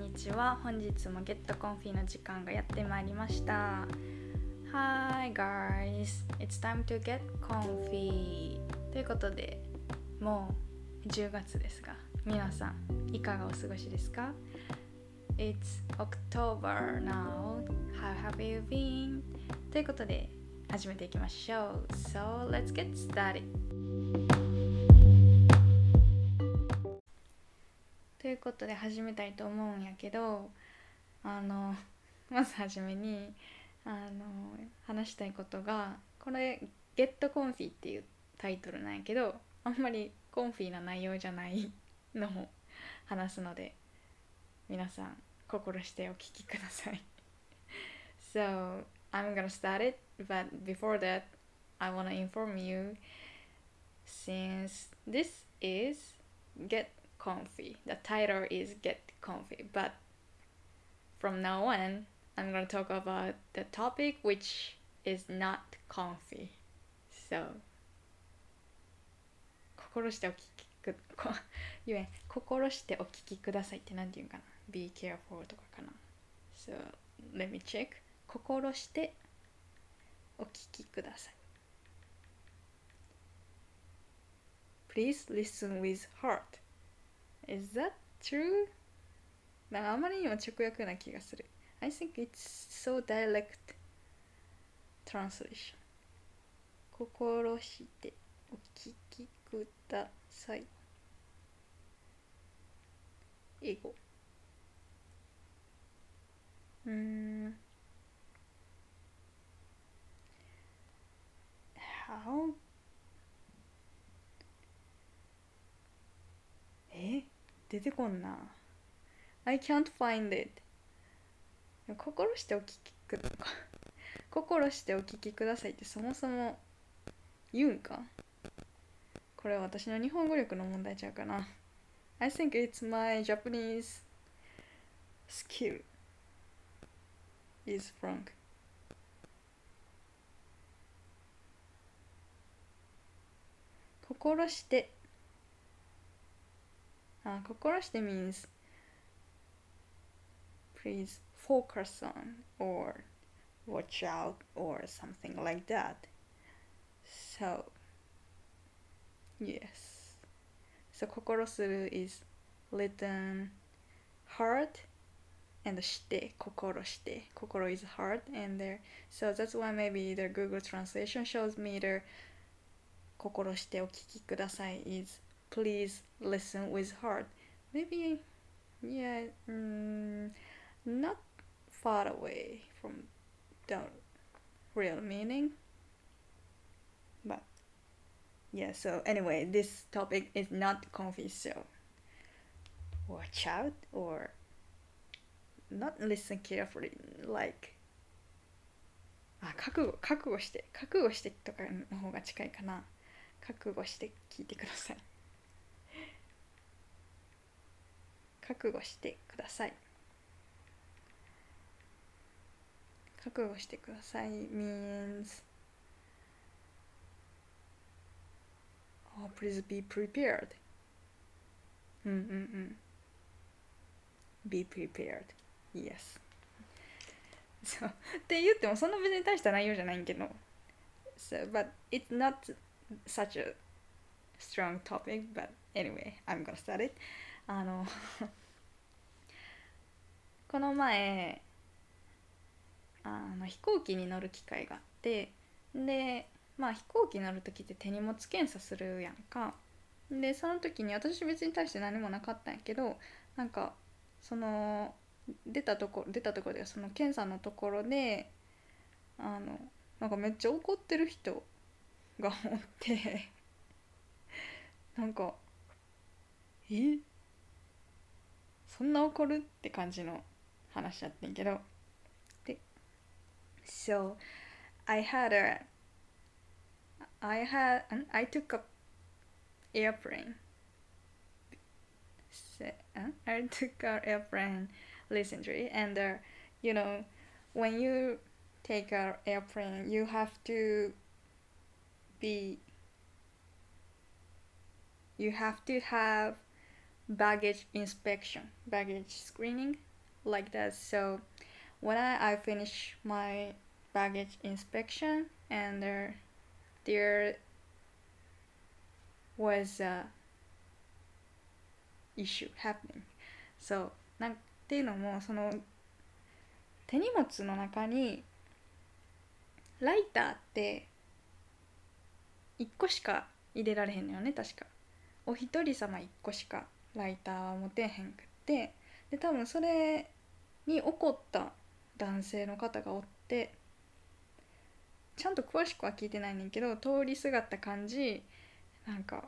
にちは。本日もゲットコンフィの時間がやってまいりました。Hi guys it's time to get comfy. ということでもう10月ですが皆さんいかがお過ごしですか？It's October now. How have you been? ということで始めていきましょう。So let's get started. いうことで始めたいと思うんやけどあの まずはじめにあの話したいことがこれ「ゲットコンフィっていうタイトルなんやけどあんまりコンフィな内容じゃない のを話すので皆さん心してお聞きください。So I'm gonna start it but before that I wanna inform you since this is Get comfy. The title is Get Comfy, but from now on, I'm going to talk about the topic which is not comfy. So, 心してお聞きく、こ言え心してお聞きくださいって何て言うかな ?be careful とかかな ?So, let me check. 心してお聞きください。Please listen with heart. Is that true? なんかあまりにも直訳な気がする。I think it's so direct translation. 心してお聞きください。英語。うん。How? え出てこんな。I can't find it. 心してお聞きく心してお聞きくださいってそもそも言うんか？これは私の日本語力の問題ちゃうかな。I think it's my Japanese skill is wrong. 心して Uh, kokoroshite means please focus on or watch out or something like that. So, yes. So, kokorosuru is written heart and shite, kokoro shite. Kokoro is heart and there. So, that's why maybe the Google translation shows me the kokoro o kiki kudasai is please listen with heart maybe yeah mm, not far away from the real meaning but yeah so anyway this topic is not comfy so watch out or not listen carefully like あ覚悟覚悟して覚悟してとかの方が近いかな覚悟して聞いてください 覚悟してください覚悟してください means oh please be prepared うんうんうん be prepared yes そうって言ってもそんな別に大した内容じゃないんけど so but it's not such a strong topic but anyway I'm gonna start it あの この前あの飛行機に乗る機会があってでまあ飛行機乗る時って手荷物検査するやんか。でその時に私別に対して何もなかったんやけどなんかその出たとこ出たところでその検査のところであのなんかめっちゃ怒ってる人がおってなんかえ？そんな怒るって感じの話だってんけどで So I had a I had I took a airplane so, uh, I took an airplane recently and uh, you know when you take an airplane you have to be you have to have baggage inspection baggage screening like that. So when I, I finish my baggage inspection and there there was a issue happening. So なんていうのもその手荷物の中にライターって1個しか入れられへんのよね確かお一人様1個しかライターは持てへんくってで多分それに怒った男性の方がおってちゃんと詳しくは聞いてないねんけど通りすがった感じなんか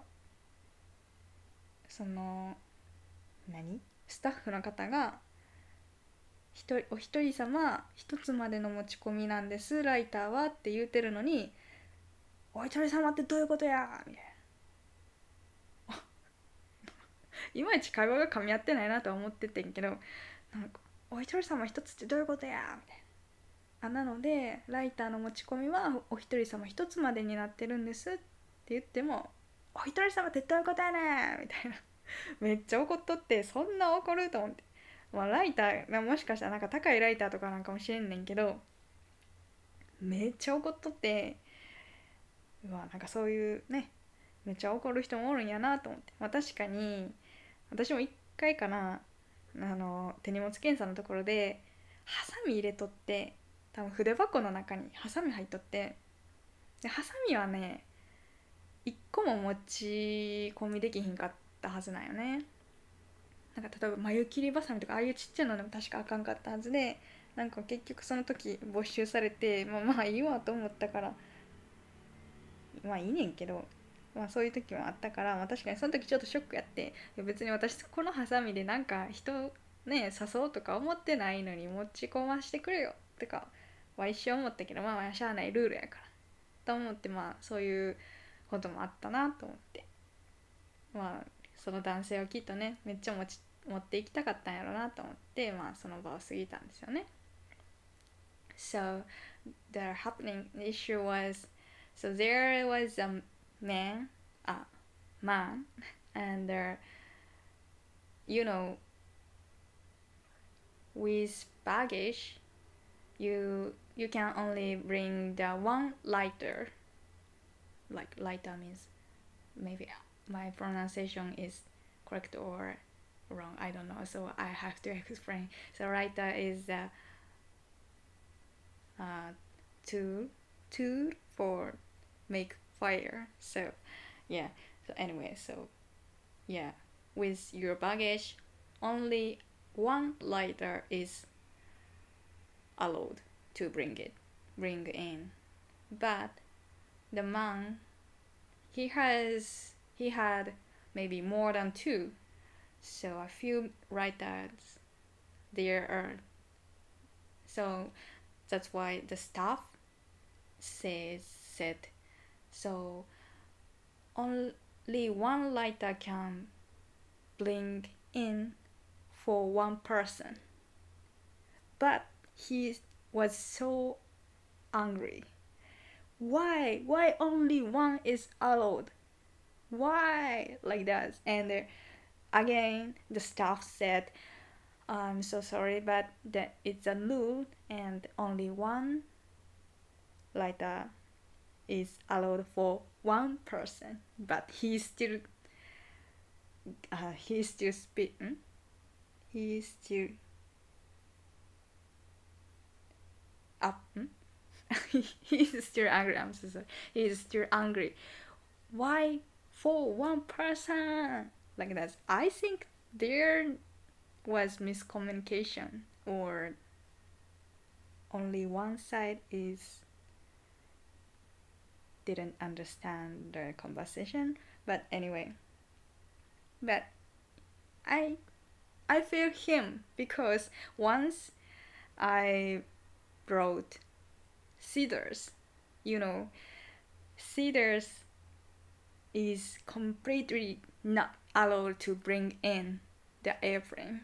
その何？スタッフの方が一人お一人様一つまでの持ち込みなんですライターはって言うてるのに「お一人様ってどういうことや!」みたいないまいち会話が噛み合ってないなとは思っててんけどなんか「お一人様一つってどういうことや!」みたいな。あなのでライターの持ち込みはお一人様一つまでになってるんですって言っても「お一人様ってどういうことやねん!」みたいな めっちゃ怒っとってそんな怒ると思ってまあライターもしかしたらなんか高いライターとかなんかもしれんねんけどめっちゃ怒っとってまあなんかそういうねめっちゃ怒る人もおるんやなと思ってまあ確かに私も一回かなあの手荷物検査のところでハサミ入れとって多分筆箱の中にハサミ入っとってでハサミはね一個も持ち込みできひんかったはずなんよね。なんか例えば眉切りばさみとかああいうちっちゃいのでも確かあかんかったはずでなんか結局その時没収されてまあまあいいわと思ったからまあいいねんけどまあそういう時もあったから、まあ、確かにその時ちょっとショックやって別に私このハサミでなんか人ね誘おうとか思ってないのに持ち込ましてくれよとかは一生思ったけどまあまあしゃあないルールやからと思ってまあそういうこともあったなと思ってまあその男性はきっとねめっちゃ持ち持っていきたかったんやろうなと思ってまあその場を過ぎたんですよね。So the happening issue was so there was a man a man and uh, you know with baggage you you can only bring the one lighter. Like lighter means maybe my pronunciation is correct or wrong i don't know so i have to explain. So lighter is a uh, tool tool for make fire. So yeah. So anyway so yeah. With your baggage only one lighter is allowed to bring it bring in. But the man he has he had maybe more than two. So a few writers there are. So that's why the staff says said so only one lighter can bring in for one person. But he was so angry. Why why only one is allowed? Why like that? And uh, again the staff said i'm so sorry but that it's a rule and only one lighter is allowed for one person but he still uh, he still speak hmm? he still up hmm? he's still angry i'm so sorry he's still angry why for one person like that i think there was miscommunication or only one side is didn't understand the conversation. But anyway. But i i feel him because once i brought cedars you know cedars is completely not allowed to bring in the airplane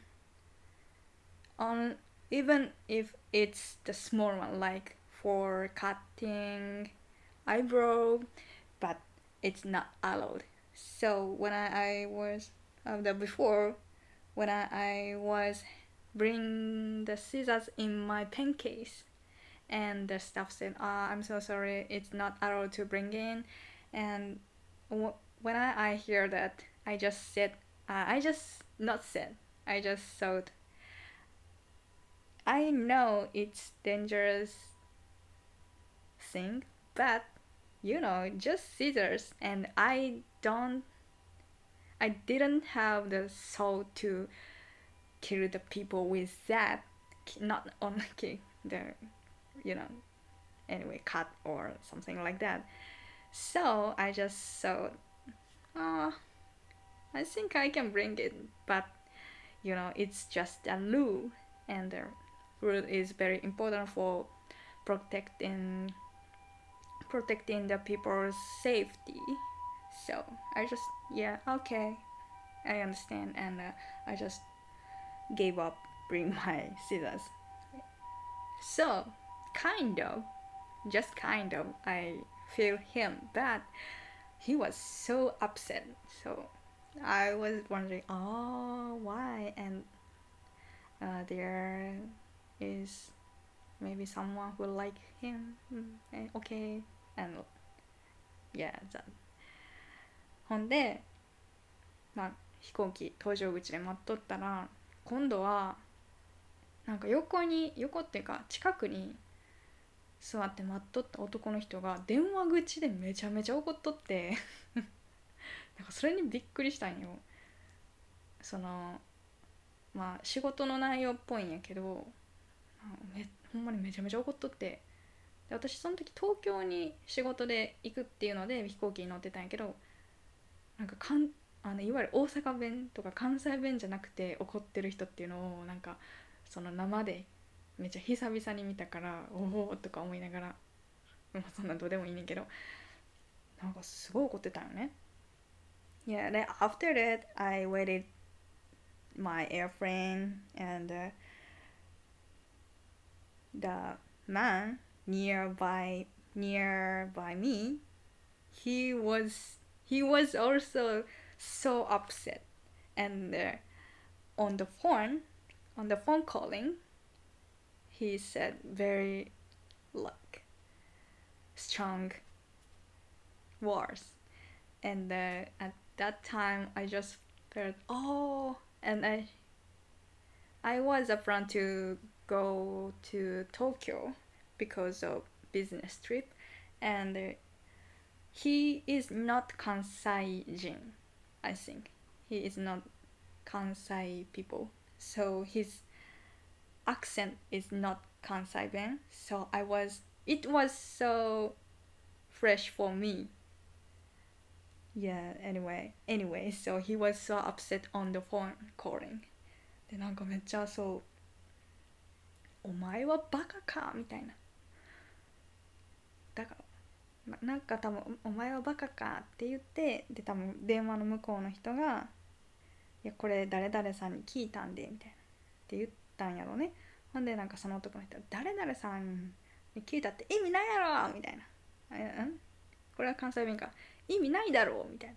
on even if it's the small one like for cutting eyebrow but it's not allowed. So when i, I was uh, the before when I, I was bring the scissors in my pen case and the staff said uh, i'm so sorry it's not allowed to bring in. And when I, I hear that i just said uh, i just not said i just thought i know it's dangerous thing but you know just scissors and i don't i didn't have the soul to kill the people with that not only kill the you know anyway cut or something like that. So i just thought oh i think i can bring it but you know it's just a rule and the rule is very important for protecting protecting the people's safety. So i just yeah okay. I understand and uh, i just gave up bring my scissors. So kind of just kind of i feel him but he was so upset. So i was wondering oh why? And uh, there is maybe someone who like him. Mm, okay and yeah that ほんでまあ飛行機搭乗口で待っとったら今度はなんか横に横っていうか近くに座って待っとった男の人が電話口でめちゃめちゃ怒っとって。なんかそれにびっくりしたんよ。そのまあ仕事の内容っぽいんやけどめほんまにめちゃめちゃ怒っとって。で私その時東京に仕事で行くっていうので飛行機に乗ってたんやけどなんかかんあのいわゆる大阪弁とか関西弁じゃなくて怒ってる人っていうのをなんかその生でめっちゃ久々に見たからおおとか思いながらまあそんなんどうでもいいねんけどなんかすごい怒ってたよね。Yeah, then after that I waited my airplane and uh, the man nearby nearby me he was he was also so upset. And uh, on the phone on the phone calling he said very like strong words. And uh, at that time i just felt oh and i i was upfront to go to tokyo because of business trip and uh, he is not kansai jin i think he is not kansai people so his accent is not kansai ben so i was it was so fresh for me yeah anyway anyway so he was so upset on the phone calling でなんかめっちゃそう「お前はバカか」みたいな だからなんか多分「お前はバカか」って言ってで多分電話の向こうの人が「いやこれ誰々さんに聞いたんで」みたいな。って言ったんやろね。ほんでなんかその男の人「誰々さんに聞いたって意味ないやろ!」みたいな「えん？これは関西弁か。意味ないだろ」みたいな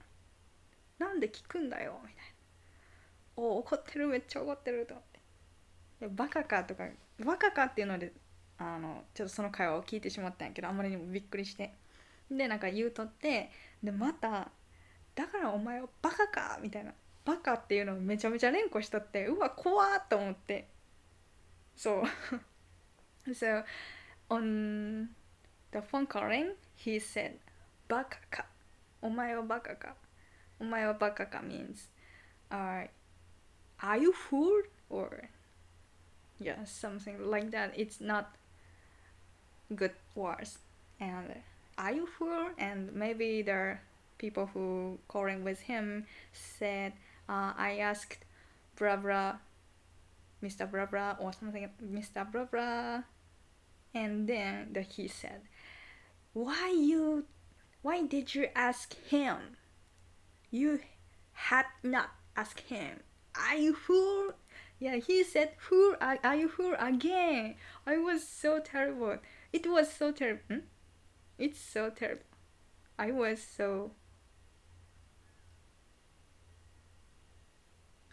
「なんで聞くんだよ」みたいな「お怒ってる。めっちゃ怒ってる」と思って「いやバカか」とか「バカか」っていうのであのちょっとその会話を聞いてしまったんやけどあまりにもびっくりして。でなんか言うとってでまた「だからお前はバカか」みたいな「バカ」っていうのをめちゃめちゃ連呼しとってうわ怖っと思って。そう。So on the phone calling he said バカか？お前はバカか？お前はバカか？means uh, are you fool or yeah something like that. It's not good words and are you fool and maybe the people who calling with him said uh, i asked blah mr blah or something mr blah and then the, he said why you why did you ask him? You had not asked him. Are you fool yeah he said fool are, are you fool again i was so terrible it was so terrible hmm? it's so terrible i was so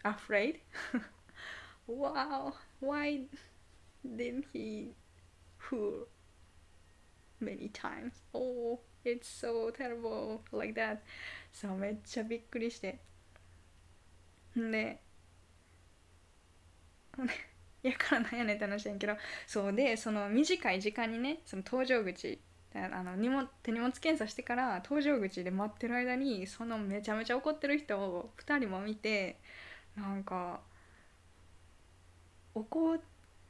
afraid wow why didn't he fool many times oh it's so terrible like that そうめっちゃびっくりしてんで やからなんやねんって話やんけどそうでその短い時間にねその搭乗口あの荷物手荷物検査してから搭乗口で待ってる間にそのめちゃめちゃ怒ってる人を2人も見てなんか怒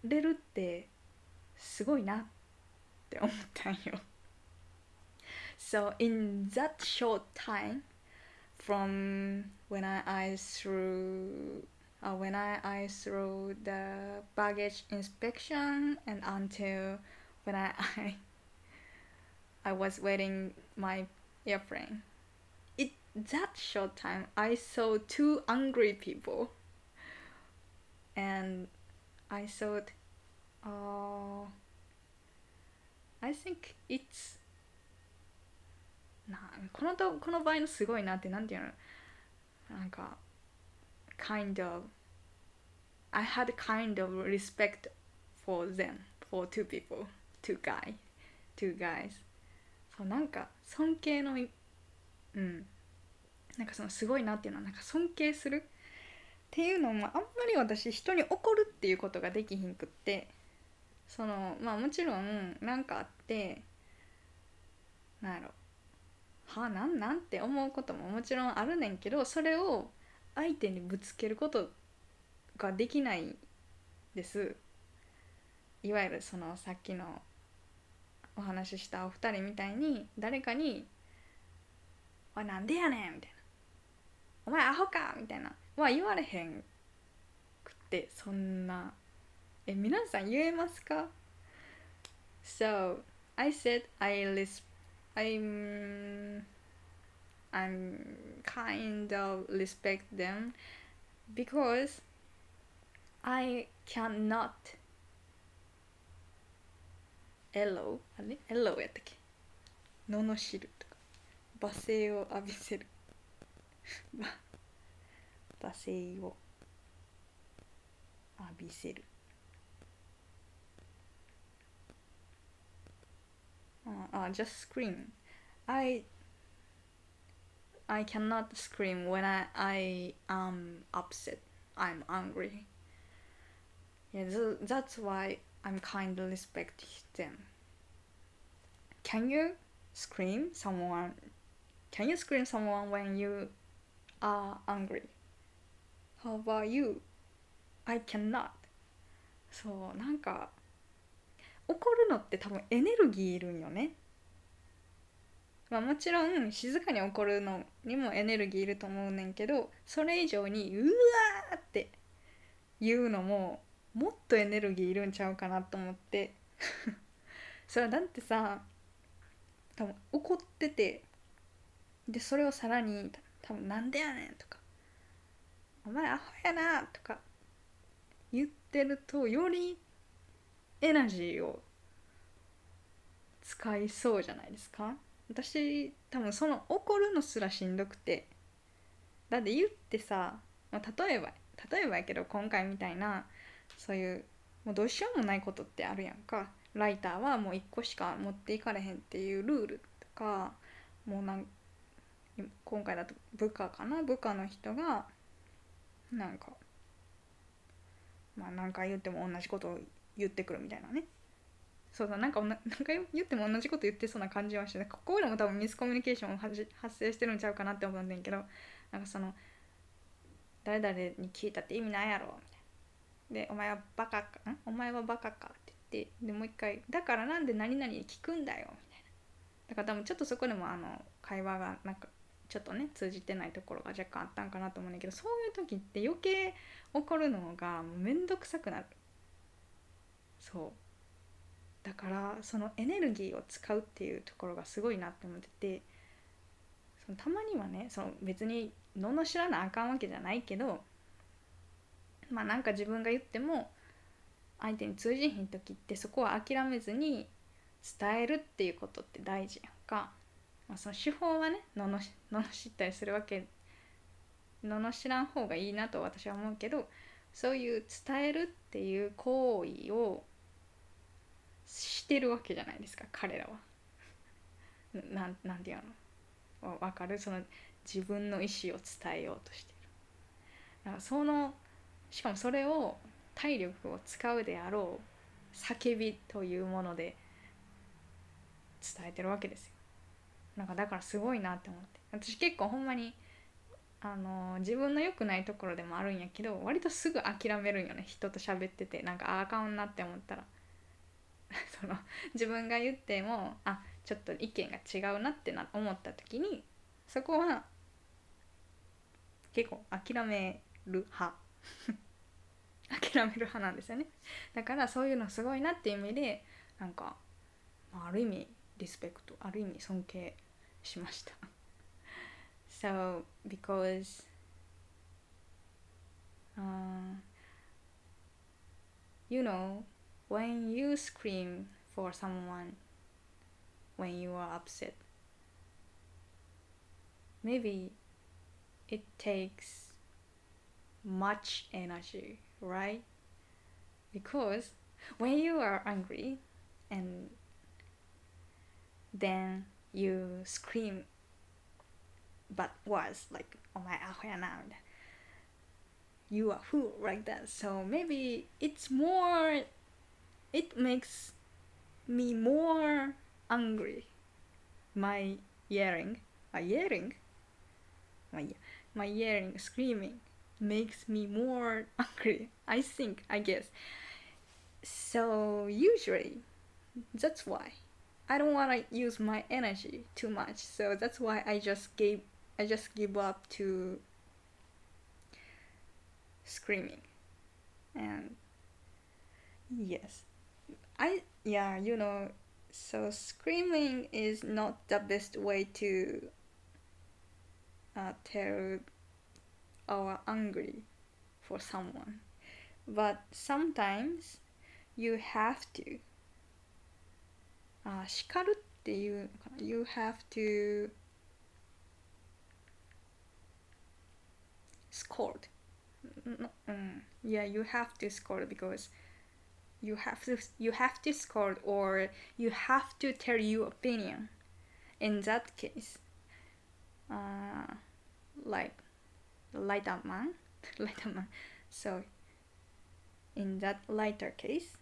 れるってすごいなって思ったんよ。So in that short time from when I, I threw uh, when I, I threw the baggage inspection and until when I, I I was waiting my airplane. It that short time I saw two angry people and I thought uh I think it's なこのとこの場合のすごいなってなんていうのなんか kind of I had kind of respect for them for two people two guy two guys. そうなんか尊敬のうん。なんかそのすごいなっていうのはなんか尊敬するっていうのもあんまり私人に怒るっていうことができひんくって。そのまあもちろん何かあってなんやろ。はあなんなんて思うことももちろんあるねんけどそれを相手にぶつけることができないです。いわゆるそのさっきのお話ししたお二人みたいに誰かに「おいなんでやねん」みたいな「お前アホか」みたいな。は言われへんくってそんな。え皆さん言えますか？So I said I res I'm I'm kind of respect them because I cannot Hello あれ Hello やったっけ罵るとか罵声を浴びせる罵声を浴びせる uh, uh, just scream I I cannot scream when I, I am upset I'm angry yeah th- that's why I'm kind of respect them can you scream someone can you scream someone when you are angry how about you I cannot そうなんか怒るのって多分エネルギーいるんよね まあもちろん静かに怒るのにもエネルギーいると思うねんけどそれ以上にうわって言うのももっとエネルギーいるんちゃうかなと思って。それはだってさ多分怒っててでそれをさらに多分なんでやねんとかお前アホやなとか言ってるとよりエナジーを使いそうじゃないですか？私多分その怒るのすらしんどくて。だって言ってさ、まあ、例えば例えばやけど今回みたいなそういうもうどうしようもないことってあるやんか。ライターはもう1個しか持っていかれへんっていうルールとかもうなん今回だと部下かな？部下の人がなんかまあ何回言っても同じことを言ってくるみたいなね。そうだなんか何回言っても同じこと言ってそうな感じはしてここでも多分ミスコミュニケーション発生してるんちゃうかなって思うんだけどなんかその誰々に聞いたって意味ないやろみたいな。でお前はバカかん？お前はバカかって言ってでもう一回だからなんで何々に聞くんだよみたいな。だから多分ちょっとそこでもあの会話がなんかちょっとね通じてないところが若干あったんかなと思うんだけどそういう時って余計怒るのがもうめんどくさくなる。そう。だからそのエネルギーを使うっていうところがすごいなって思っててそのたまにはねその別に罵らなあかんわけじゃないけどまあなんか自分が言っても相手に通じひん時ってそこは諦めずに伝えるっていうことって大事やんか、まあ、その手法はねのの罵ったりするわけ罵らん方がいいなと私は思うけどそういう伝えるっていう行為をしてるわけじゃないですか彼らは。なんなんていうの？わかる？その自分の意思を伝えようとしてる。だからそのしかもそれを体力を使うであろう叫びというもので伝えてるわけですよ。なんかだからすごいなって思って私結構ほんまにあの自分の良くないところでもあるんやけど割とすぐ諦めるんよね人と喋っててなんかああかんなって思ったら その自分が言ってもあちょっと意見が違うなってな思った時にそこは結構諦める派。諦める派なんですよね。だからそういうのすごいなっていう意味でなんか、まあ、ある意味リスペクトある意味尊敬しました。So because uh, you know when you scream for someone when you are upset maybe it takes much energy right? Because when you are angry and then you scream but was like oh my now you are who like that. So maybe it's more it makes me more angry my yelling my yelling my my yelling screaming makes me more angry i think i guess so usually that's why I don't want to use my energy too much, so that's why I just gave I just give up to screaming. And yes. I yeah, you know, so screaming is not the best way to uh, tell our angry for someone. But sometimes you have to あ叱るっていうのかな You have to scold no, um, yeah you have to scold because you have to you have to scold or you have to tell your opinion in that case uh, like lighter man lighter man so in that lighter case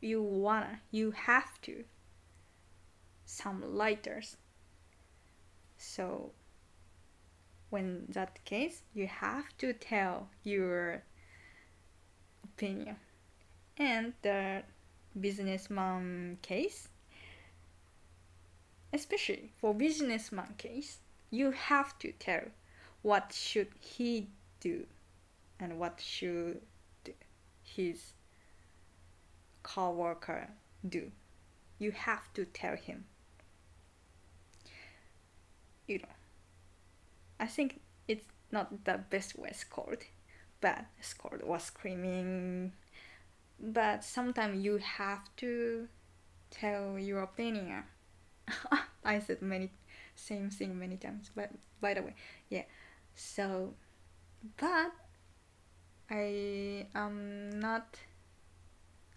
you wanna you have to some lighters. So when that case, you have to tell your opinion. And the businessman case, especially for businessman case, you have to tell what should he do and what should his co-worker do. You have to tell him you know, I think it's not the best way scored, but scored was screaming. But sometimes you have to tell your opinion. I said many same thing many times, but by the way, yeah. So, but I am not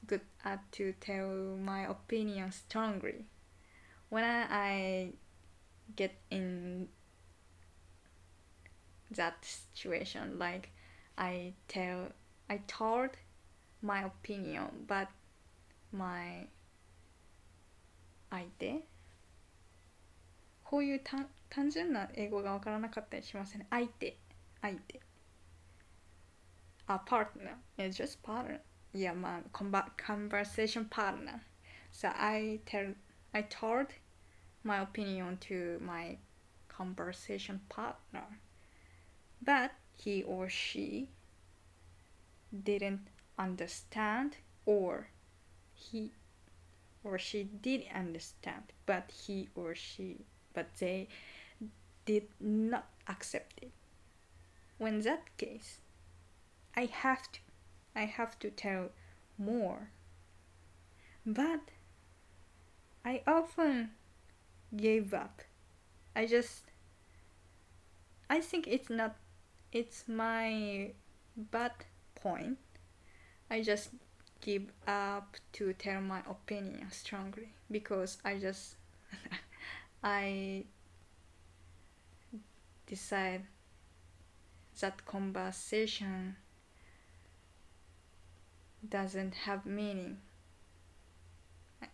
good at to tell my opinion strongly. When I, get in that situation like i tell i told my opinion but my 相手こういう単単純な英語がわからなかったりしませんね相手相手 a partner it's just partner yeah まあ conversation partner so I tell I told my opinion to my conversation partner. But he or she didn't understand or he or she did understand but he or she but they did not accept it. When that case i have to i have to tell more. But i often gave up. I just I think it's not it's my bad point I just give up to tell my opinion strongly because I just I decide that conversation doesn't have meaning.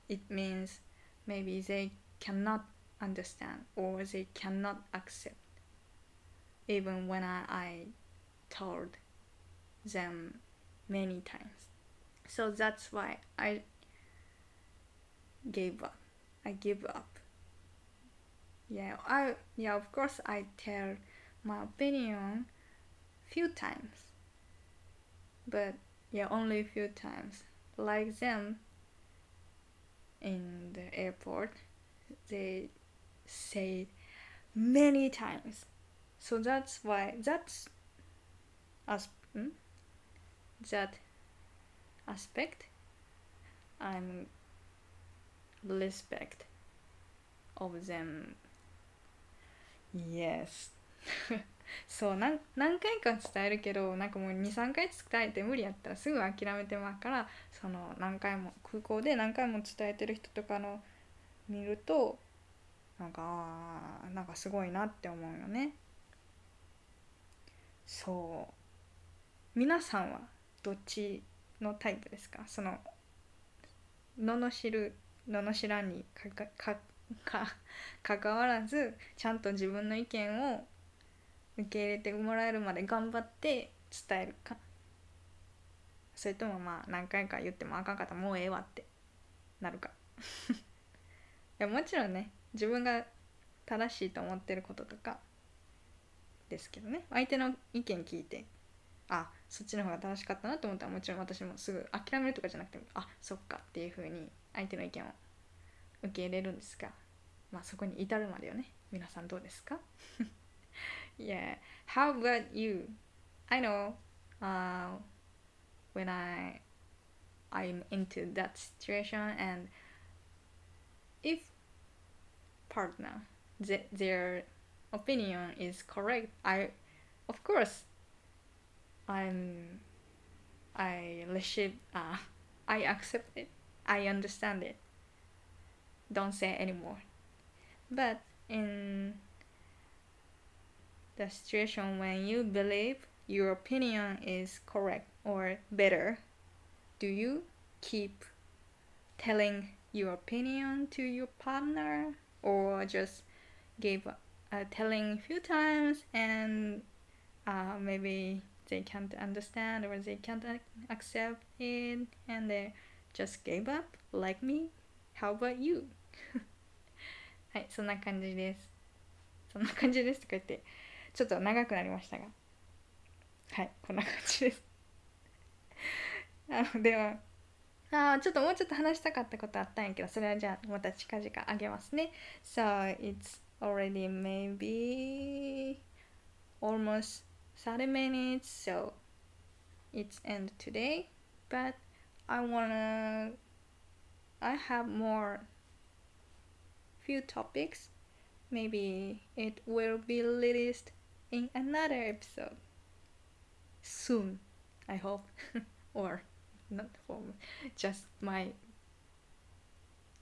It means maybe they cannot understand or they cannot accept even when I, I told them many times. So that's why I gave up. I give up. Yeah, I yeah, of course I tell my opinion few times. But yeah, only a few times. Like them in the airport, they say many times. So that's why that's as hmm? That aspect I'm respect of them. Yes. そうなん何回か伝えるけどなんかもう23回伝えて無理やったらすぐ諦めてまうからその何回も空港で何回も伝えてる人とかの見るとなんかあなんかすごいなって思うよね。そう。皆さんはどっちのタイプですか？その罵る罵らんにかかわらずちゃんと自分の意見を受け入れてもらえるまで頑張って伝えるか。それともまあ何回か言ってもあかんかったもうええわってなるか。いやもちろんね自分が正しいと思ってることとかですけどね。相手の意見聞いてあそっちの方が正しかったなと思ったらもちろん私もすぐ諦めるとかじゃなくてあそっかっていう風に相手の意見を受け入れるんですがまあそこに至るまでよね皆さんどうですか Yeah How about you? I know uh, when I I'm into that situation and if partner th- their opinion is correct I of course I'm I receive uh, I accept it. I understand it. Don't say anymore. But in the situation when you believe your opinion is correct or better do you keep telling your opinion to your partner or just give uh, telling a few times and uh, maybe they can't understand or they can't accept it and they just gave up like me how about you はいそんな感じですそんな感じですとか言ってちょっと長くなりましたがはいこんな感じですあのではあちょっともうちょっと話したかったことあったんやけどそれはじゃあまた近々あげますね So it's already maybe almost 30 minutes so it's end today but I wanna I have more few topics maybe it will be released in another episode soon I hope or not for just my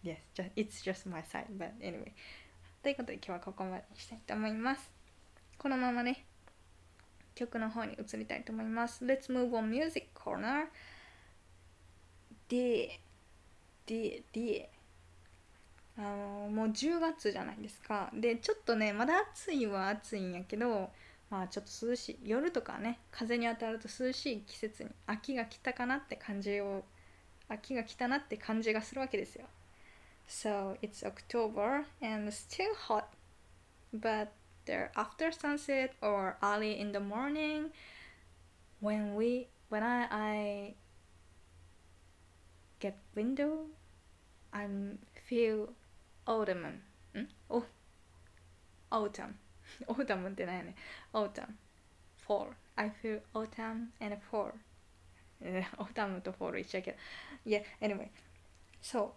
yes just it's just my side but anyway ということで今日はここまでにしたいと思いますこのままね 曲の方に移りたいと思います。Let's move on music corner. ででで。あのもう10月じゃないですか。でちょっとねまだ暑いは暑いんやけどまあちょっと涼しい。夜とかね風に当たると涼しい季節に秋が来たかなって感じを秋が来たなって感じがするわけですよ。So it's October and still hot but there after sunset or early in the morning when we when I, I get window I feel autumn Hmm. Oh. autumn. Autumn autumn. Fall I feel autumn and fall autumn 또 fall이 시작해 yeah anyway. So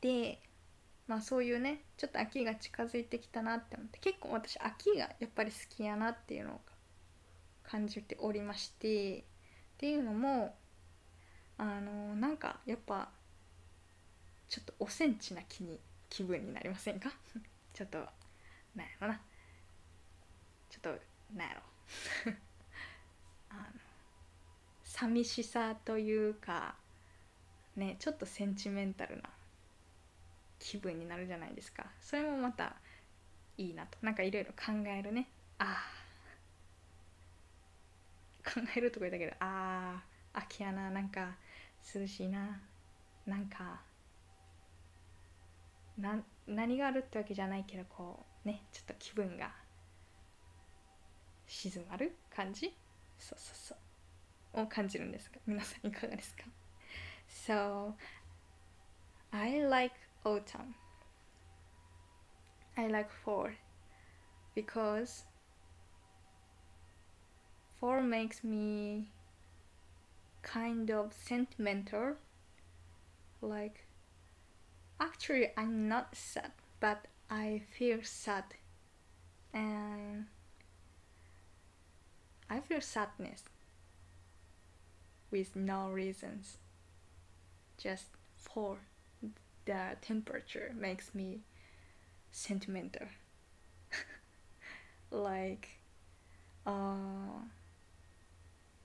the まあそういうねちょっと秋が近づいてきたなって思って結構私秋がやっぱり好きやなっていうのを感じておりましてっていうのもあのなんかやっぱちょっとおセンチな気に気分になりませんか？ちょっとなんやろな。ちょっとなんやろ。あの寂しさというかねちょっとセンチメンタルな気分になるじゃないですか。それもまたいいなと。なんかいろいろ考えるね。ああ考えるとこ言ったけどああ秋やな。なんか涼しいな。なんかな何があるってわけじゃないけどこうねちょっと気分が静まる感じ？そうそうそう。を感じるんですが。皆さんいかがですか？So I like autumn. I like fall because fall makes me kind of sentimental. Like actually i'm not sad but i feel sad. And i feel sadness with no reasons just for the temperature makes me sentimental like uh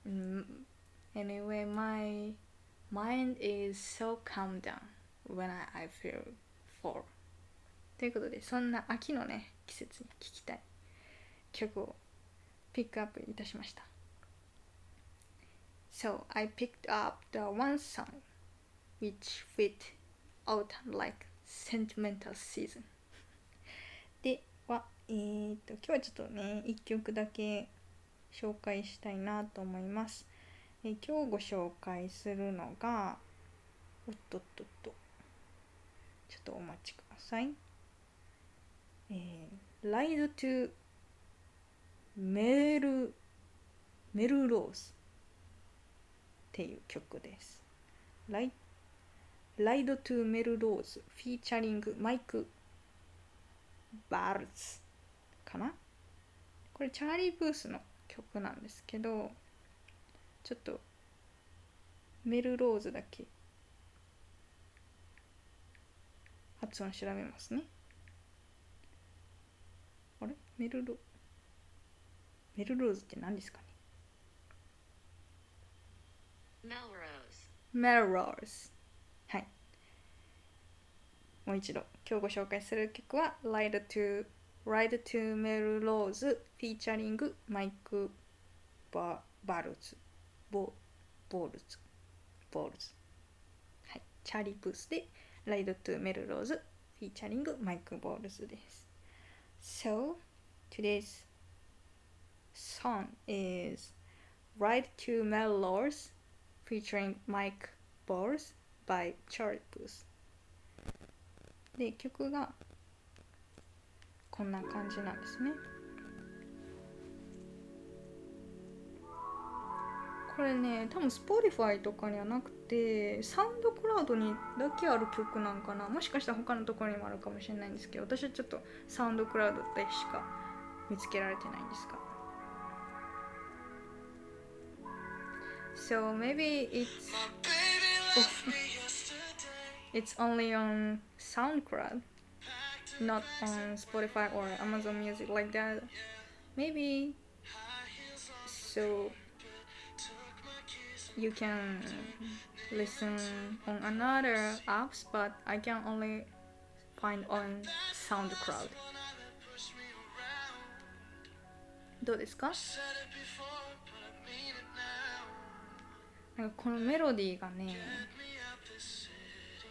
mm, anyway my mind is so calm down when I, I feel fall ということでそんな秋のね季節に聴きたい曲をピックアップいたしました So I picked up the one song which fit autumn like sentimental season. ではえー、っと今日はちょっとね1曲だけ紹介したいなと思います。え今日ご紹介するのがおっとっとっと。ちょっとお待ちください。えー、ライドトゥメルメルローズっていう曲です。ライ Ride to Melrose フィーチャリングマイクバルズかな？これチャーリー・プースの曲なんですけどちょっとメルローズだけ発音調べますね。あれ？メルロメルローズって何ですかね？メルローズはいもう一度今日ご紹介する曲は Ride to Ride to Melrose フィーチャリングマイクババルズボボールズボールズはいチャーリー・プースで Ride to Melrose フィーチャリングマイク・ボールズです So today's song is Ride to Melrose featuring Mike Bowles by Charlie Puth で曲がこんな感じなんですね。これね多分 Spotify とかにはなくてサウンドクラウドにだけある曲なんかな。もしかしたら他のところにもあるかもしれないんですけど私はちょっとサウンドクラウドでしか見つけられてないんですが。So maybe it's it's only on SoundCloud not on Spotify or Amazon Music like that maybe so you can listen on another apps but I can only find on SoundCloud どうですかなんかこのメロディーがね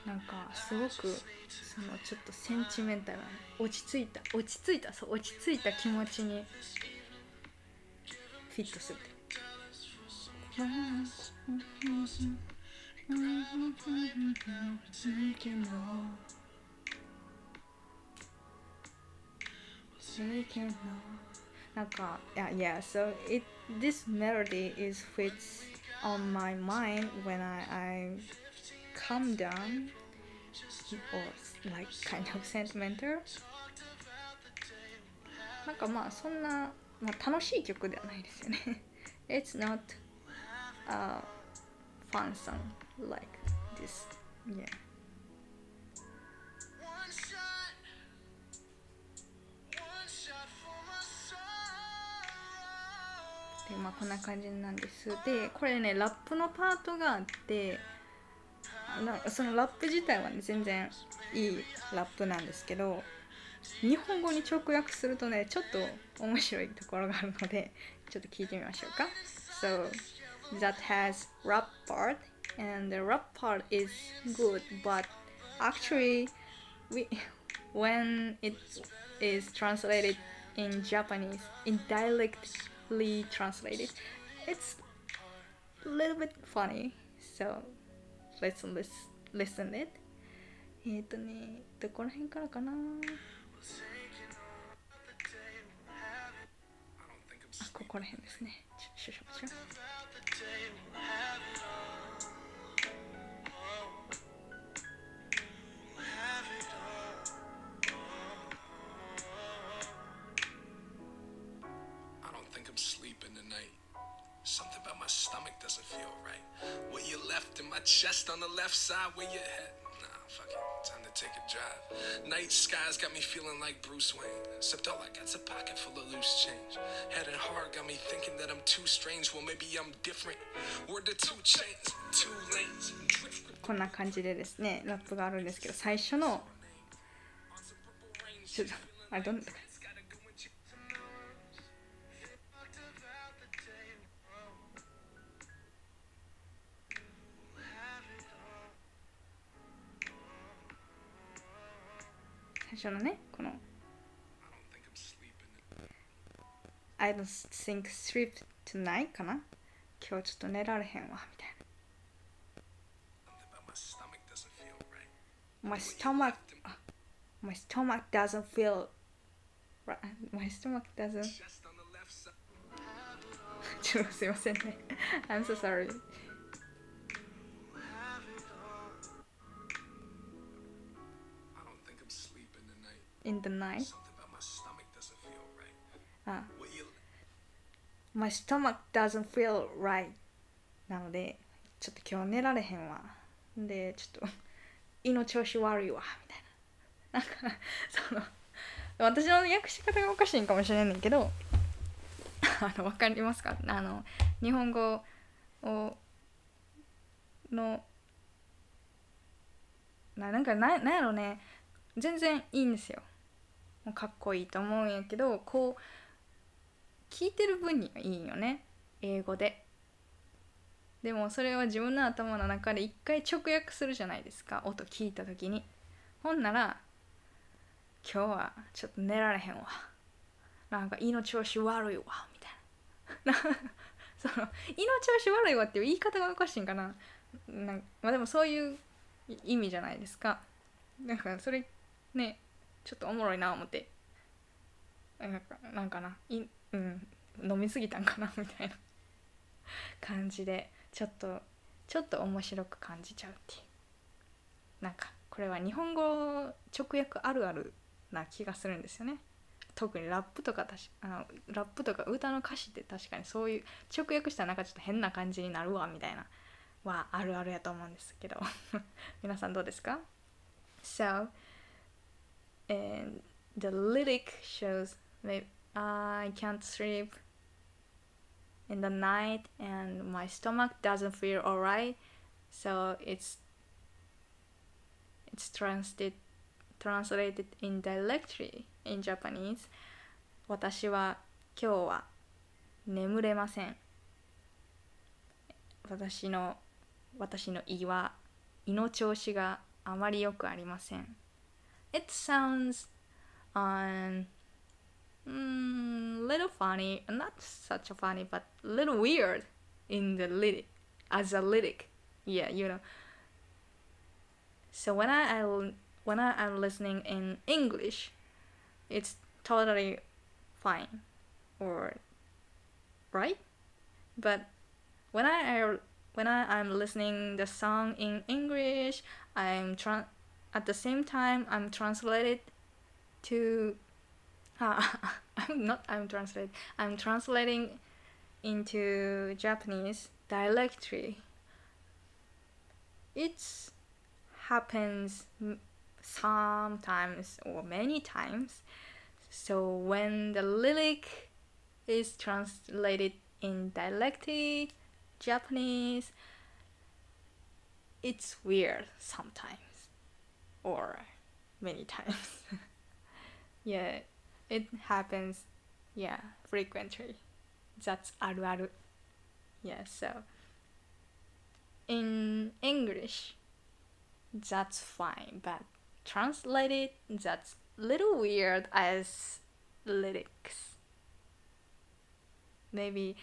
なんかすごくそのちょっとセンチメンタルな落ち着いた落ち着いたそう落ち着いた気持ちにフィットする。なんか yeah yeah so it this melody is fits on my mind when I I calm down or like kind of sentimental なんかまあそんな、まあ、楽しい曲ではないですよね It's not uh, fun song like this. Yeah. でまあこんな感じなんですでこれねラップのパートがあってなそのラップ自体はね全然いいラップなんですけど日本語に直訳するとねちょっと面白いところがあるのでちょっと聞いてみましょうか So that has rap part and the rap part is good but actually we when it is translated in Japanese in directly translated it's a little bit funny so let's lis- listen it えっとねどこら辺からかな Taking all the day we'll have it. I don't think I'm あここら辺ですねちょ少々お待ちください about the day we'll have it all. Oh, we'll have it all. I don't think I'm sleeping tonight. Something about my stomach doesn't feel right. Where you left in my chest on the left side, where your head. Nah, fuck it. Time to take a drive. Night skies got me feeling like Bruce Wayne. Except all I got's a pocket full of loose change. Head and heart got me thinking that I'm too strange. Well, maybe I'm different. Word to two chains, two lanes. Drift grip こんな感じでですねラップがあるんですけど最初の on some purple rain. ちょっとあれどんな It's gotta go 初のねこの I don't think sleep tonight かな今日ちょっと寝られへんわみたい.な My stomach あ My stomach doesn't feel right My stomach doesn't. ちょっとすいませんね I'm so sorry in the night. Something about my stomach doesn't feel right. ああ「My stomach doesn't feel right」なのでちょっと今日寝られへんわ。でちょっと 胃の調子悪いわ。みたいな。なんかその私の訳し方がおかしいんかもしれんねんけど あの分かりますか？あの日本語をのななんかななんやろね。全然いいんですよ。かっこいいと思うんやけどこう聞いてる分にはいいよね。英語で。でもそれは自分の頭の中で一回直訳するじゃないですか。音聞いた時に。ほんなら今日はちょっと寝られへんわ。なんか胃の調子悪いわ。みたいな。その胃の調子悪いわっていう言い方がおかしいんかな。なんまあでもそういう意味じゃないですか。なんかそれねちょっとおもろいな思って。なんかなんかな。い、うん、飲みすぎたんかなみたいな。感じでちょっとちょっと面白く感じちゃうっていう。なんかこれは日本語直訳あるあるな気がするんですよね。特にラップとかたしあのラップとか歌の歌詞って確かにそういう直訳したらなんかちょっと変な感じになるわみたいなはあるあるやと思うんですけど。皆さんどうですか？So and the lyric shows maybe I can't sleep in the night and my stomach doesn't feel alright so it's it's translated translated indirectly in Japanese 私は今日は眠れません私の私の胃は胃の調子があまり良くありません It sounds um mm, little funny not such a funny but little weird in the lyric as a lyric. Yeah you know. So when I, I when I am listening in English it's totally fine or right. But when I when I am listening the song in English I'm tran at the same time I'm translated to uh, I'm not I'm translated I'm translating into Japanese directly. It happens sometimes or many times. So when the lyric is translated in directly Japanese, it's weird sometimes or many times. yeah, it happens, yeah, frequently. That's aru aru. Yeah, so in English, that's fine, but translated, that's little weird as lyrics. Maybe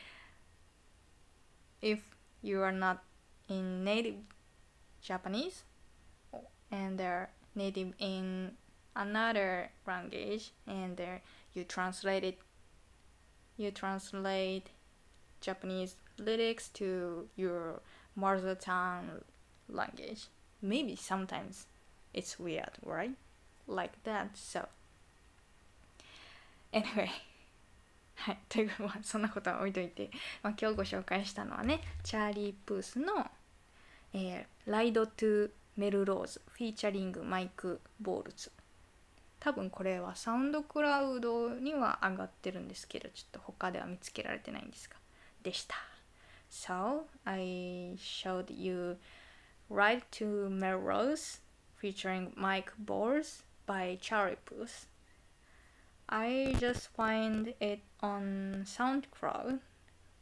if you are not in native Japanese, and they're native in another language and there you translate it you translate japanese lyrics to your mother tongue language. Maybe sometimes it's weird, right? Like that. So, anyway. はい、というまあそんなことは置いといて、まあ、今日ご紹介したのはねチャーリー・プースの「えー、ライド・トゥ・ メルローズ」フィーチャリングマイク・ボールズ多分これはサウンドクラウドには上がってるんですけどちょっと他では見つけられてないんですがでした So I showed you Ride to Melrose featuring Mike Bors by Charlie Puth. I just find it on SoundCloud.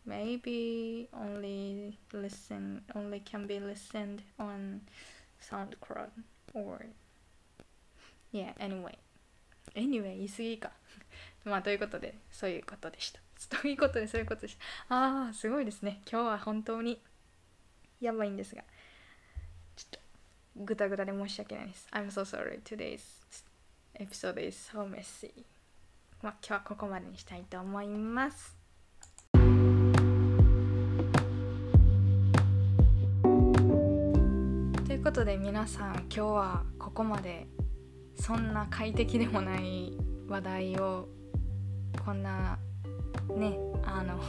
Maybe only listen only can be listened on SoundCloud or yeah anyway. Anyway 言い過ぎか。まあということでそういうことでした。ということでそういうことでした。ああすごいですね。今日は本当にやばいんですが。ちょっとぐたぐたで申し訳ないです。I'm so sorry. Today's episode is so messy. まあ今日はここまでにしたいと思います。ことで皆さん今日はここまでそんな快適でもない話題をこんなねあの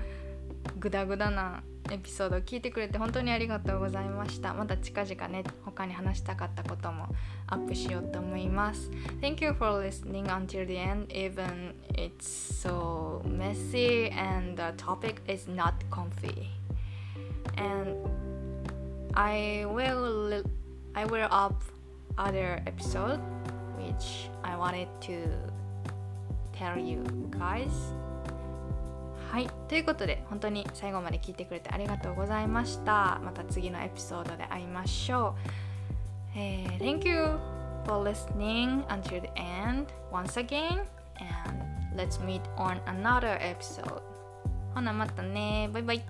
グダグダなエピソードを聞いてくれて本当にありがとうございました。また近々ね他に話したかったこともアップしようと思います。Thank you for listening until the end even it's so messy and the topic is not comfy. And I will I will up other episode which I wanted to tell you guys はいということで本当に最後まで聞いてくれてありがとうございましたまた次のエピソードで会いましょう、えー、Thank you for listening until the end once again and let's meet on another episode ほなまたねバイバイ